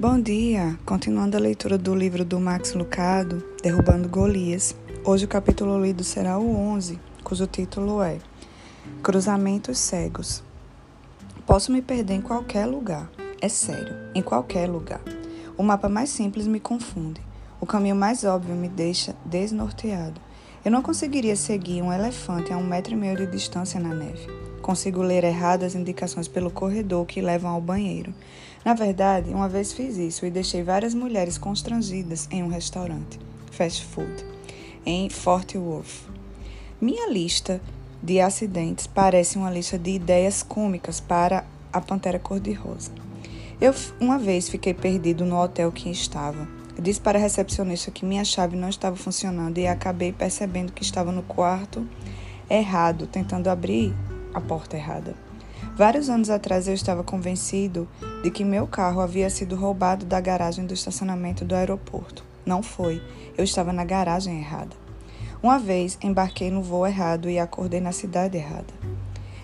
Bom dia! Continuando a leitura do livro do Max Lucado, Derrubando Golias. Hoje o capítulo lido será o 11, cujo título é Cruzamentos Cegos. Posso me perder em qualquer lugar. É sério, em qualquer lugar. O mapa mais simples me confunde. O caminho mais óbvio me deixa desnorteado. Eu não conseguiria seguir um elefante a um metro e meio de distância na neve. Consigo ler erradas indicações pelo corredor que levam ao banheiro. Na verdade, uma vez fiz isso e deixei várias mulheres constrangidas em um restaurante, fast food, em Fort Worth. Minha lista de acidentes parece uma lista de ideias cômicas para a Pantera Cor-de-Rosa. Eu uma vez fiquei perdido no hotel que estava. Disse para a recepcionista que minha chave não estava funcionando e acabei percebendo que estava no quarto errado, tentando abrir a porta errada. Vários anos atrás eu estava convencido de que meu carro havia sido roubado da garagem do estacionamento do aeroporto. Não foi, eu estava na garagem errada. Uma vez embarquei no voo errado e acordei na cidade errada.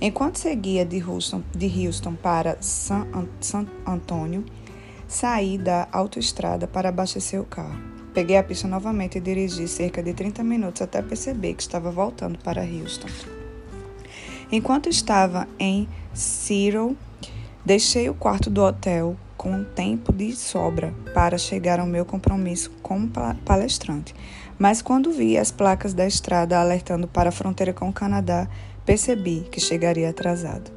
Enquanto seguia de Houston, de Houston para San, San saí da autoestrada para abastecer o carro. Peguei a pista novamente e dirigi cerca de 30 minutos até perceber que estava voltando para Houston. Enquanto estava em Seattle, deixei o quarto do hotel com tempo de sobra para chegar ao meu compromisso como palestrante. Mas quando vi as placas da estrada alertando para a fronteira com o Canadá, percebi que chegaria atrasado.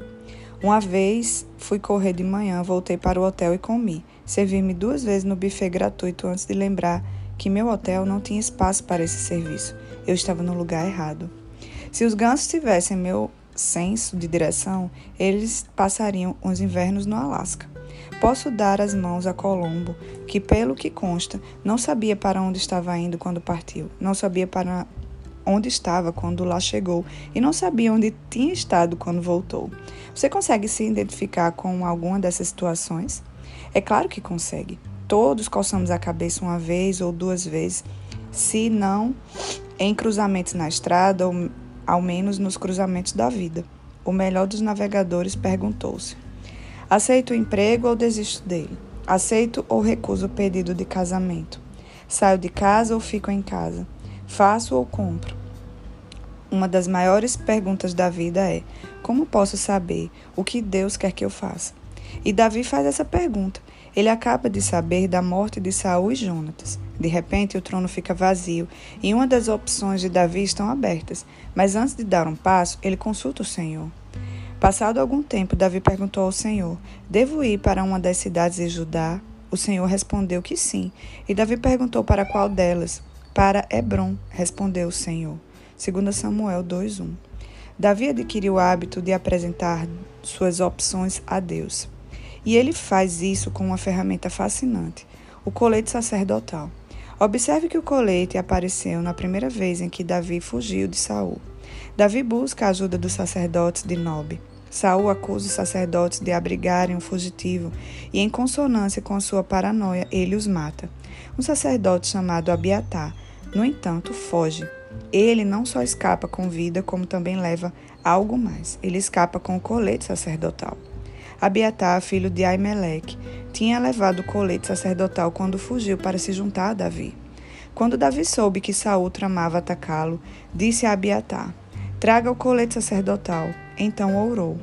Uma vez fui correr de manhã, voltei para o hotel e comi. Servi-me duas vezes no buffet gratuito antes de lembrar que meu hotel não tinha espaço para esse serviço. Eu estava no lugar errado. Se os gansos tivessem meu senso de direção, eles passariam os invernos no Alasca. Posso dar as mãos a Colombo, que, pelo que consta, não sabia para onde estava indo quando partiu, não sabia para onde estava quando lá chegou e não sabia onde tinha estado quando voltou. Você consegue se identificar com alguma dessas situações? É claro que consegue. Todos coçamos a cabeça uma vez ou duas vezes, se não em cruzamentos na estrada ou ao menos nos cruzamentos da vida. O melhor dos navegadores perguntou-se: Aceito o emprego ou desisto dele? Aceito ou recuso o pedido de casamento? Saio de casa ou fico em casa? Faço ou compro? Uma das maiores perguntas da vida é: como posso saber o que Deus quer que eu faça? E Davi faz essa pergunta. Ele acaba de saber da morte de Saul e Jonatas. De repente, o trono fica vazio e uma das opções de Davi estão abertas. Mas antes de dar um passo, ele consulta o Senhor. Passado algum tempo, Davi perguntou ao Senhor: Devo ir para uma das cidades de Judá? O Senhor respondeu que sim. E Davi perguntou para qual delas? Para Hebron, respondeu o Senhor. 2 Samuel 2:1. Davi adquiriu o hábito de apresentar suas opções a Deus. E ele faz isso com uma ferramenta fascinante, o colete sacerdotal. Observe que o colete apareceu na primeira vez em que Davi fugiu de Saul. Davi busca a ajuda dos sacerdotes de Nob. Saul acusa os sacerdotes de abrigarem um fugitivo e, em consonância com sua paranoia, ele os mata. Um sacerdote chamado Abiatar, no entanto, foge. Ele não só escapa com vida, como também leva algo mais. Ele escapa com o colete sacerdotal. Abiatar, filho de Aimeleque, tinha levado o colete sacerdotal quando fugiu para se juntar a Davi. Quando Davi soube que Saul tramava atacá-lo, disse a Abiatar: Traga o colete sacerdotal. Então orou: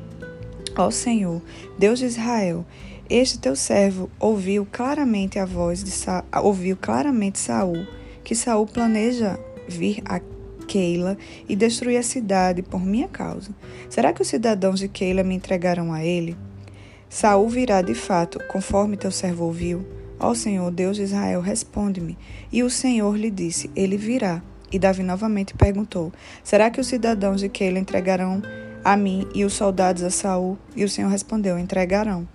Ó Senhor, Deus de Israel, este teu servo ouviu claramente a voz de Sa ouviu claramente Saul, que Saul planeja vir a Keila e destruir a cidade por minha causa. Será que os cidadãos de Keila me entregarão a ele? Saul virá de fato, conforme teu servo ouviu. Ó Senhor, Deus de Israel, responde-me. E o Senhor lhe disse: Ele virá. E Davi novamente perguntou: Será que os cidadãos de Keila entregarão a mim e os soldados a Saul? E o Senhor respondeu: Entregarão.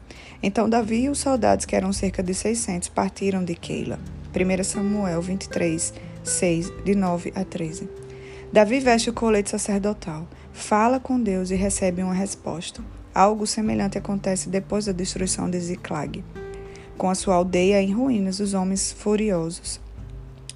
Então Davi e os soldados, que eram cerca de seiscentos, partiram de Keila. 1 Samuel 23, 6, de 9 a 13. Davi veste o colete sacerdotal, fala com Deus e recebe uma resposta. Algo semelhante acontece depois da destruição de Ziklag. Com a sua aldeia em ruínas, os homens furiosos.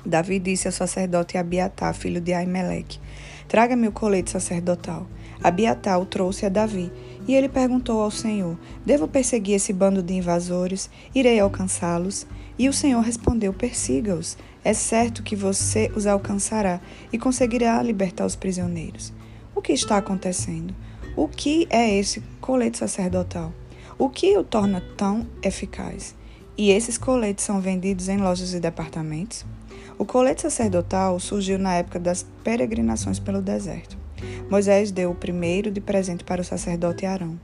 Davi disse ao sacerdote Abiatar, filho de Aimeleque: Traga-me o colete sacerdotal. Abiatar o trouxe a Davi, E ele perguntou ao Senhor: Devo perseguir esse bando de invasores? Irei alcançá-los? E o Senhor respondeu: Persiga-os. É certo que você os alcançará e conseguirá libertar os prisioneiros. O que está acontecendo? O que é esse colete sacerdotal? O que o torna tão eficaz? E esses coletes são vendidos em lojas e departamentos? O colete sacerdotal surgiu na época das peregrinações pelo deserto. Moisés deu o primeiro de presente para o sacerdote Arão.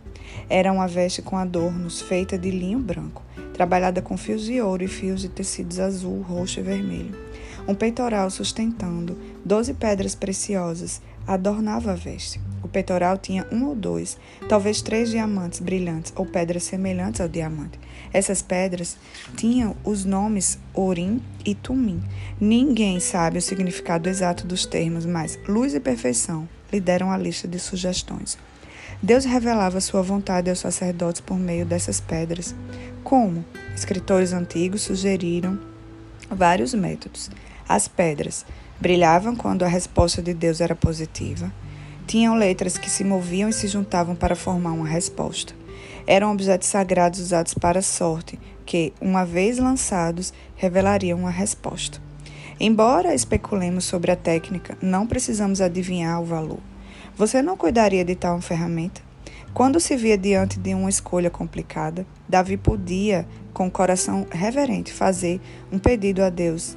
Era uma veste com adornos feita de linho branco, trabalhada com fios de ouro e fios de tecidos azul, roxo e vermelho. Um peitoral sustentando doze pedras preciosas adornava a veste. O peitoral tinha um ou dois, talvez três diamantes brilhantes ou pedras semelhantes ao diamante. Essas pedras tinham os nomes Orim e Tumim. Ninguém sabe o significado exato dos termos, mas luz e perfeição lhe deram a lista de sugestões. Deus revelava sua vontade aos sacerdotes por meio dessas pedras. Como? Escritores antigos sugeriram vários métodos. As pedras brilhavam quando a resposta de Deus era positiva. Tinham letras que se moviam e se juntavam para formar uma resposta. Eram objetos sagrados usados para a sorte, que, uma vez lançados, revelariam uma resposta. Embora especulemos sobre a técnica, não precisamos adivinhar o valor. Você não cuidaria de tal ferramenta? Quando se via diante de uma escolha complicada, Davi podia, com o coração reverente, fazer um pedido a Deus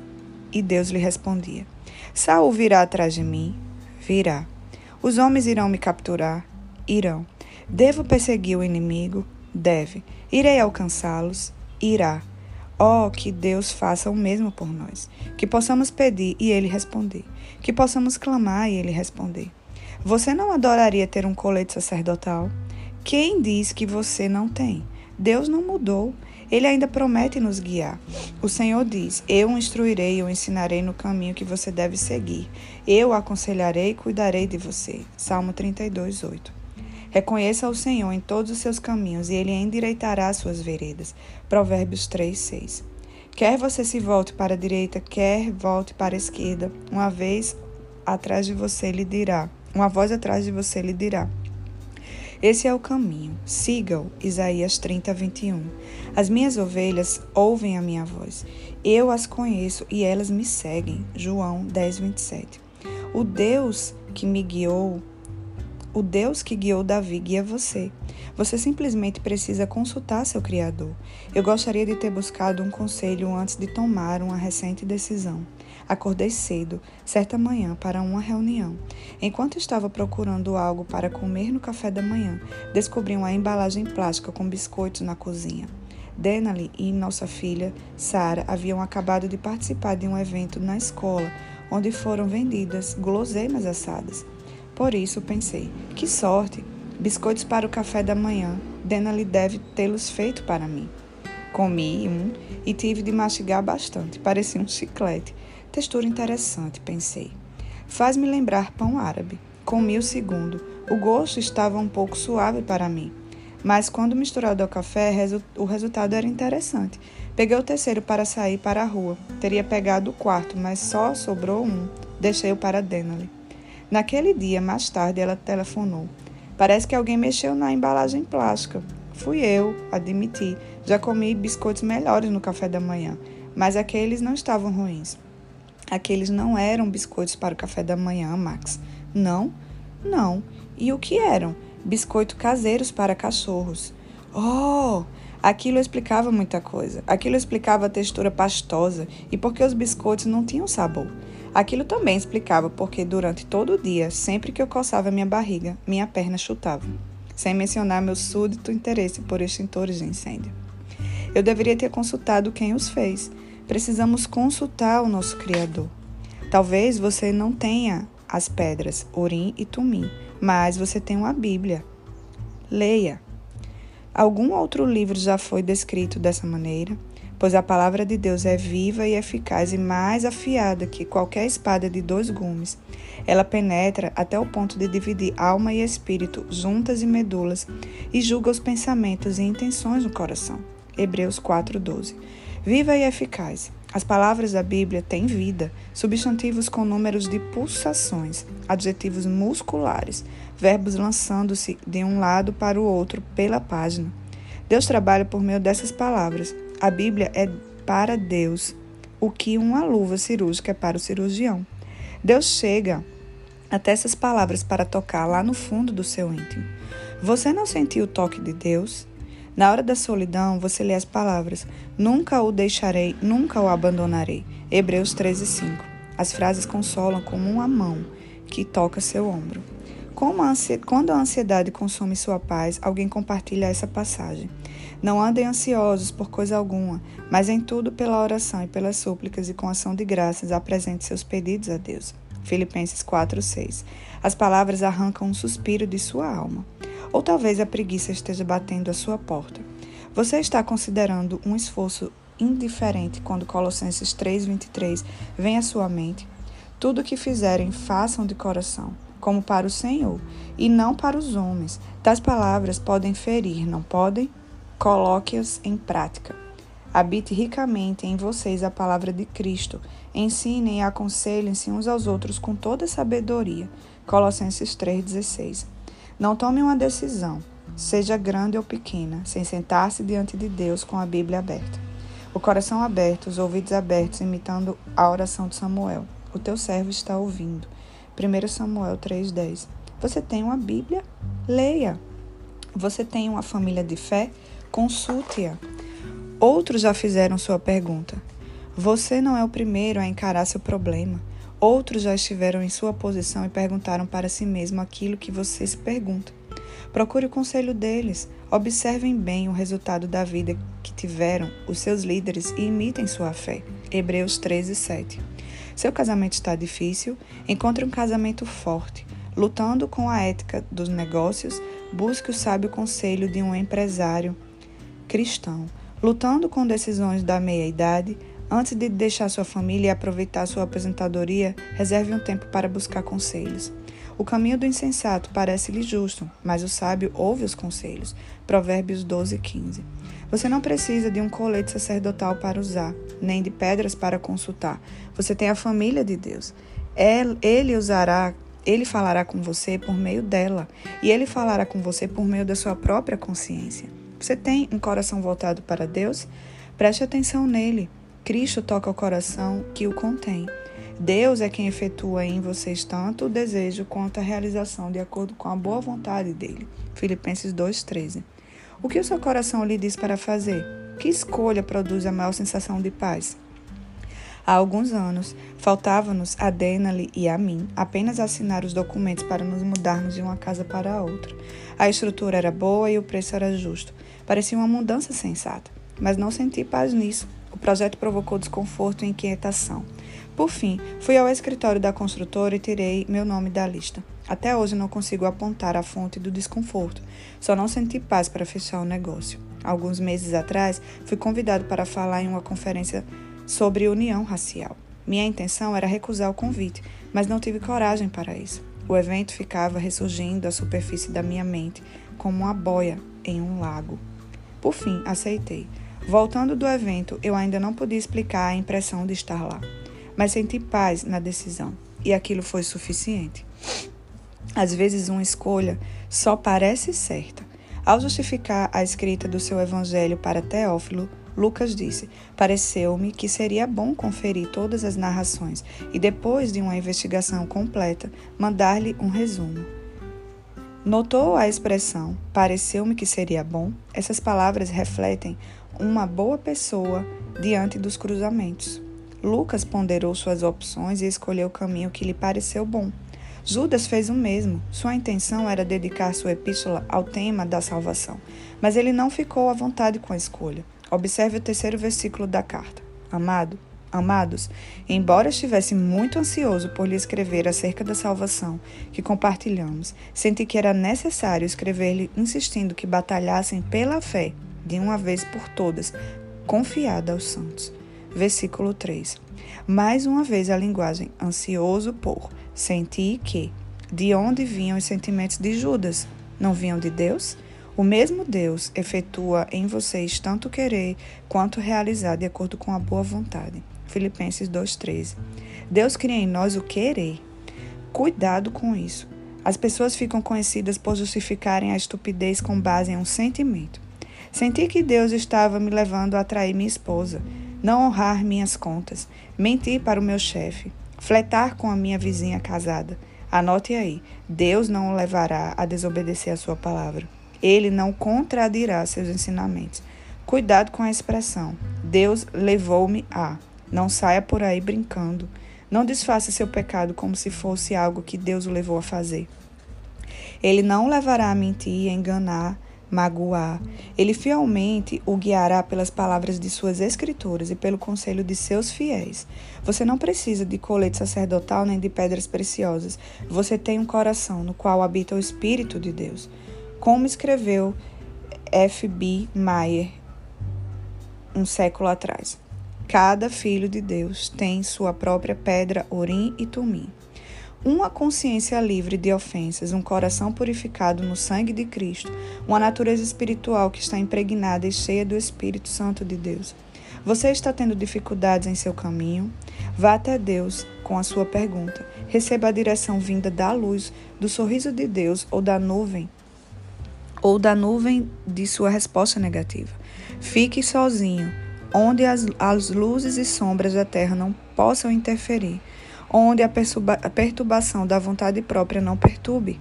e Deus lhe respondia: Saul virá atrás de mim? Virá. Os homens irão me capturar? Irão. Devo perseguir o inimigo? Deve. Irei alcançá-los? Irá. Oh, que Deus faça o mesmo por nós. Que possamos pedir e Ele responder. Que possamos clamar e Ele responder. Você não adoraria ter um colete sacerdotal? Quem diz que você não tem? Deus não mudou. Ele ainda promete nos guiar. O Senhor diz: Eu o instruirei, eu ensinarei no caminho que você deve seguir. Eu o aconselharei e cuidarei de você. Salmo 32, 8. Reconheça o Senhor em todos os seus caminhos e ele endireitará as suas veredas. Provérbios 3, 6. Quer você se volte para a direita, quer volte para a esquerda, uma vez atrás de você lhe dirá, uma voz atrás de você lhe dirá: esse é o caminho. Siga-o. Isaías 30, 21. As minhas ovelhas ouvem a minha voz. Eu as conheço e elas me seguem. João 10, 27. O Deus que me guiou, o Deus que guiou Davi guia você. Você simplesmente precisa consultar seu Criador. Eu gostaria de ter buscado um conselho antes de tomar uma recente decisão. Acordei cedo, certa manhã, para uma reunião. Enquanto estava procurando algo para comer no café da manhã, descobri uma embalagem plástica com biscoitos na cozinha. Denali e nossa filha, Sara, haviam acabado de participar de um evento na escola, onde foram vendidas guloseimas assadas. Por isso pensei: que sorte! Biscoitos para o café da manhã. Denali deve tê-los feito para mim. Comi um e tive de mastigar bastante, parecia um chiclete. Textura interessante, pensei. Faz-me lembrar pão árabe. Comi o segundo. O gosto estava um pouco suave para mim. Mas quando misturado ao café, o resultado era interessante. Peguei o terceiro para sair para a rua. Teria pegado o quarto, mas só sobrou um. Deixei-o para Denali. Naquele dia, mais tarde, ela telefonou. Parece que alguém mexeu na embalagem plástica. Fui eu, admiti. Já comi biscoitos melhores no café da manhã, mas aqueles não estavam ruins. Aqueles não eram biscoitos para o café da manhã, Max. Não? Não. E o que eram? Biscoito caseiros para cachorros. Oh! Aquilo explicava muita coisa. Aquilo explicava a textura pastosa e porque os biscoitos não tinham sabor. Aquilo também explicava porque durante todo o dia, sempre que eu coçava minha barriga, minha perna chutava. Sem mencionar meu súdito interesse por extintores de incêndio. Eu deveria ter consultado quem os fez, precisamos consultar o nosso Criador. Talvez você não tenha as pedras Urim e Tumim, mas você tem uma Bíblia. Leia. Algum outro livro já foi descrito dessa maneira? Pois a palavra de Deus é viva e eficaz e mais afiada que qualquer espada de dois gumes. Ela penetra até o ponto de dividir alma e espírito, juntas e medulas, e julga os pensamentos e intenções do coração. Hebreus 4:12 viva e eficaz. As palavras da Bíblia têm vida, substantivos com números de pulsações, adjetivos musculares, verbos lançando-se de um lado para o outro pela página. Deus trabalha por meio dessas palavras. A Bíblia é para Deus o que uma luva cirúrgica é para o cirurgião. Deus chega até essas palavras para tocar lá no fundo do seu íntimo. Você não sentiu o toque de Deus? Na hora da solidão, você lê as palavras: Nunca o deixarei, nunca o abandonarei. Hebreus 13, 5. As frases consolam como uma mão que toca seu ombro. Quando a ansiedade consome sua paz, alguém compartilha essa passagem. Não andem ansiosos por coisa alguma, mas em tudo pela oração e pelas súplicas e com ação de graças apresente seus pedidos a Deus. Filipenses 4:6. As palavras arrancam um suspiro de sua alma. Ou talvez a preguiça esteja batendo à sua porta. Você está considerando um esforço indiferente quando Colossenses 3:23 vem à sua mente? Tudo o que fizerem, façam de coração, como para o Senhor, e não para os homens. Tais palavras podem ferir, não podem? Coloque-as em prática. Habite ricamente em vocês a palavra de Cristo. Ensinem e aconselhem-se uns aos outros com toda sabedoria. Colossenses 3,16. Não tome uma decisão, seja grande ou pequena, sem sentar-se diante de Deus com a Bíblia aberta. O coração aberto, os ouvidos abertos, imitando a oração de Samuel. O teu servo está ouvindo. 1 Samuel 3,10. Você tem uma Bíblia? Leia. Você tem uma família de fé? Consulte-a. Outros já fizeram sua pergunta. Você não é o primeiro a encarar seu problema. Outros já estiveram em sua posição e perguntaram para si mesmo aquilo que você se pergunta. Procure o conselho deles. Observem bem o resultado da vida que tiveram os seus líderes e imitem sua fé. Hebreus 13, 7. Seu casamento está difícil? Encontre um casamento forte. Lutando com a ética dos negócios, busque o sábio conselho de um empresário cristão, lutando com decisões da meia-idade, antes de deixar sua família e aproveitar sua aposentadoria, reserve um tempo para buscar conselhos. O caminho do insensato parece-lhe justo, mas o sábio ouve os conselhos. Provérbios 12, 15. Você não precisa de um colete sacerdotal para usar, nem de pedras para consultar. Você tem a família de Deus. Ele usará, ele falará com você por meio dela, e ele falará com você por meio da sua própria consciência. Você tem um coração voltado para Deus? Preste atenção nele. Cristo toca o coração que o contém. Deus é quem efetua em vocês tanto o desejo quanto a realização de acordo com a boa vontade dele. Filipenses 2:13. O que o seu coração lhe diz para fazer? Que escolha produz a maior sensação de paz? Há alguns anos, faltava-nos a Denali e a mim apenas assinar os documentos para nos mudarmos de uma casa para outra. A estrutura era boa e o preço era justo. Parecia uma mudança sensata, mas não senti paz nisso. O projeto provocou desconforto e inquietação. Por fim, fui ao escritório da construtora e tirei meu nome da lista. Até hoje não consigo apontar a fonte do desconforto. Só não senti paz para fechar o negócio. Alguns meses atrás, fui convidado para falar em uma conferência sobre união racial. Minha intenção era recusar o convite, mas não tive coragem para isso. O evento ficava ressurgindo à superfície da minha mente, como uma boia em um lago. Por fim, aceitei. Voltando do evento, eu ainda não podia explicar a impressão de estar lá, mas senti paz na decisão, e aquilo foi suficiente. Às vezes, uma escolha só parece certa. Ao justificar a escrita do seu evangelho para Teófilo, Lucas disse: Pareceu-me que seria bom conferir todas as narrações e, depois de uma investigação completa, mandar-lhe um resumo. Notou a expressão pareceu-me que seria bom? Essas palavras refletem uma boa pessoa diante dos cruzamentos. Lucas ponderou suas opções e escolheu o caminho que lhe pareceu bom. Judas fez o mesmo. Sua intenção era dedicar sua epístola ao tema da salvação, mas ele não ficou à vontade com a escolha. Observe o terceiro versículo da carta. Amado, Amados, embora estivesse muito ansioso por lhe escrever acerca da salvação que compartilhamos, senti que era necessário escrever-lhe insistindo que batalhassem pela fé, de uma vez por todas, confiada aos santos. Versículo 3. Mais uma vez a linguagem ansioso por, senti que, de onde vinham os sentimentos de Judas? Não vinham de Deus? O mesmo Deus efetua em vocês tanto querer quanto realizar de acordo com a boa vontade. Filipenses 2,13. Deus cria em nós o querer. Cuidado com isso. As pessoas ficam conhecidas por justificarem a estupidez com base em um sentimento. Senti que Deus estava me levando a atrair minha esposa, não honrar minhas contas, mentir para o meu chefe, fletar com a minha vizinha casada. Anote aí: Deus não o levará a desobedecer a sua palavra. Ele não contradirá seus ensinamentos. Cuidado com a expressão: Deus levou-me a. Não saia por aí brincando. Não desfaça seu pecado como se fosse algo que Deus o levou a fazer. Ele não o levará a mentir, a enganar, magoar. Ele fielmente o guiará pelas palavras de suas escrituras e pelo conselho de seus fiéis. Você não precisa de colete sacerdotal nem de pedras preciosas. Você tem um coração no qual habita o Espírito de Deus. Como escreveu F.B. Meyer um século atrás. Cada filho de Deus tem sua própria pedra, orim e tumim. Uma consciência livre de ofensas, um coração purificado no sangue de Cristo, uma natureza espiritual que está impregnada e cheia do Espírito Santo de Deus. Você está tendo dificuldades em seu caminho? Vá até Deus com a sua pergunta. Receba a direção vinda da luz, do sorriso de Deus ou da nuvem ou da nuvem de sua resposta negativa. Fique sozinho, onde as, as luzes e sombras da terra não possam interferir onde a, a perturbação da vontade própria não perturbe,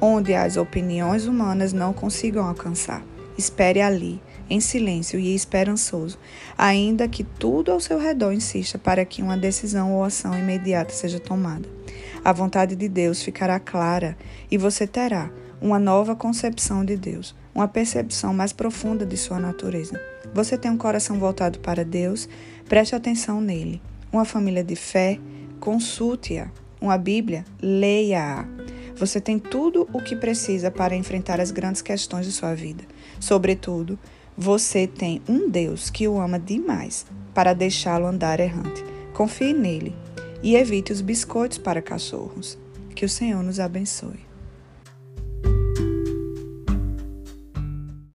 onde as opiniões humanas não consigam alcançar. Espere ali, em silêncio e esperançoso, ainda que tudo ao seu redor insista para que uma decisão ou ação imediata seja tomada. A vontade de Deus ficará clara e você terá uma nova concepção de Deus, uma percepção mais profunda de sua natureza. Você tem um coração voltado para Deus, preste atenção nele. Uma família de fé, Consulte-a. Uma Bíblia, leia-a. Você tem tudo o que precisa para enfrentar as grandes questões de sua vida. Sobretudo, você tem um Deus que o ama demais para deixá-lo andar errante. Confie nele e evite os biscoitos para cachorros. Que o Senhor nos abençoe.